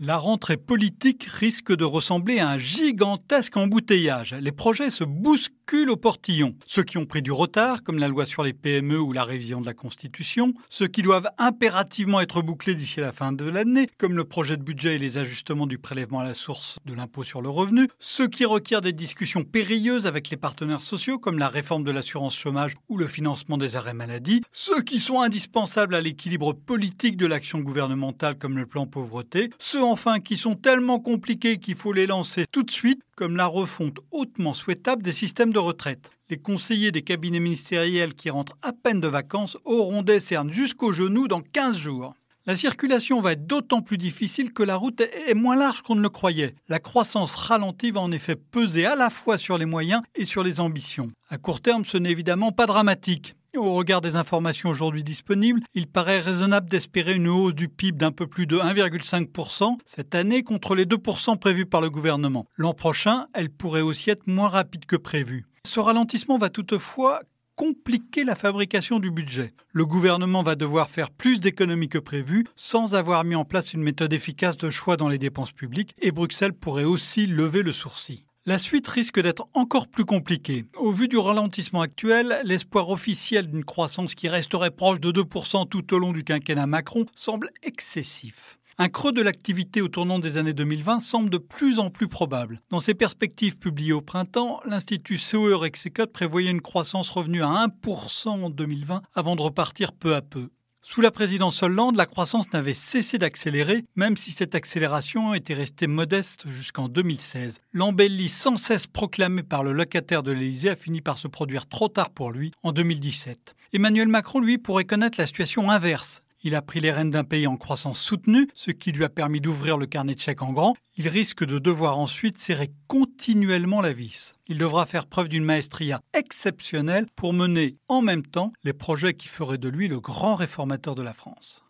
La rentrée politique risque de ressembler à un gigantesque embouteillage. Les projets se bousculent au portillon. Ceux qui ont pris du retard, comme la loi sur les PME ou la révision de la Constitution, ceux qui doivent impérativement être bouclés d'ici la fin de l'année, comme le projet de budget et les ajustements du prélèvement à la source de l'impôt sur le revenu, ceux qui requièrent des discussions périlleuses avec les partenaires sociaux, comme la réforme de l'assurance chômage ou le financement des arrêts maladie, ceux qui sont indispensables à l'équilibre politique de l'action gouvernementale, comme le plan pauvreté, ceux enfin qui sont tellement compliqués qu'il faut les lancer tout de suite, comme la refonte hautement souhaitable des systèmes de retraite. Les conseillers des cabinets ministériels qui rentrent à peine de vacances auront des cernes jusqu'aux genoux dans 15 jours. La circulation va être d'autant plus difficile que la route est moins large qu'on ne le croyait. La croissance ralentie va en effet peser à la fois sur les moyens et sur les ambitions. À court terme, ce n'est évidemment pas dramatique. Au regard des informations aujourd'hui disponibles, il paraît raisonnable d'espérer une hausse du PIB d'un peu plus de 1,5% cette année contre les 2% prévus par le gouvernement. L'an prochain, elle pourrait aussi être moins rapide que prévu. Ce ralentissement va toutefois compliquer la fabrication du budget. Le gouvernement va devoir faire plus d'économies que prévu sans avoir mis en place une méthode efficace de choix dans les dépenses publiques et Bruxelles pourrait aussi lever le sourcil. La suite risque d'être encore plus compliquée. Au vu du ralentissement actuel, l'espoir officiel d'une croissance qui resterait proche de 2% tout au long du quinquennat Macron semble excessif. Un creux de l'activité au tournant des années 2020 semble de plus en plus probable. Dans ses perspectives publiées au printemps, l'Institut COE Rexecode prévoyait une croissance revenue à 1% en 2020 avant de repartir peu à peu. Sous la présidence Hollande, la croissance n'avait cessé d'accélérer, même si cette accélération était restée modeste jusqu'en 2016. L'embellie sans cesse proclamée par le locataire de l'Élysée a fini par se produire trop tard pour lui en 2017. Emmanuel Macron, lui, pourrait connaître la situation inverse. Il a pris les rênes d'un pays en croissance soutenue, ce qui lui a permis d'ouvrir le carnet de chèques en grand. Il risque de devoir ensuite serrer continuellement la vis. Il devra faire preuve d'une maestria exceptionnelle pour mener en même temps les projets qui feraient de lui le grand réformateur de la France.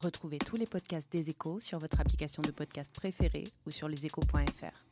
Retrouvez tous les podcasts des échos sur votre application de podcast préférée ou sur leséchos.fr.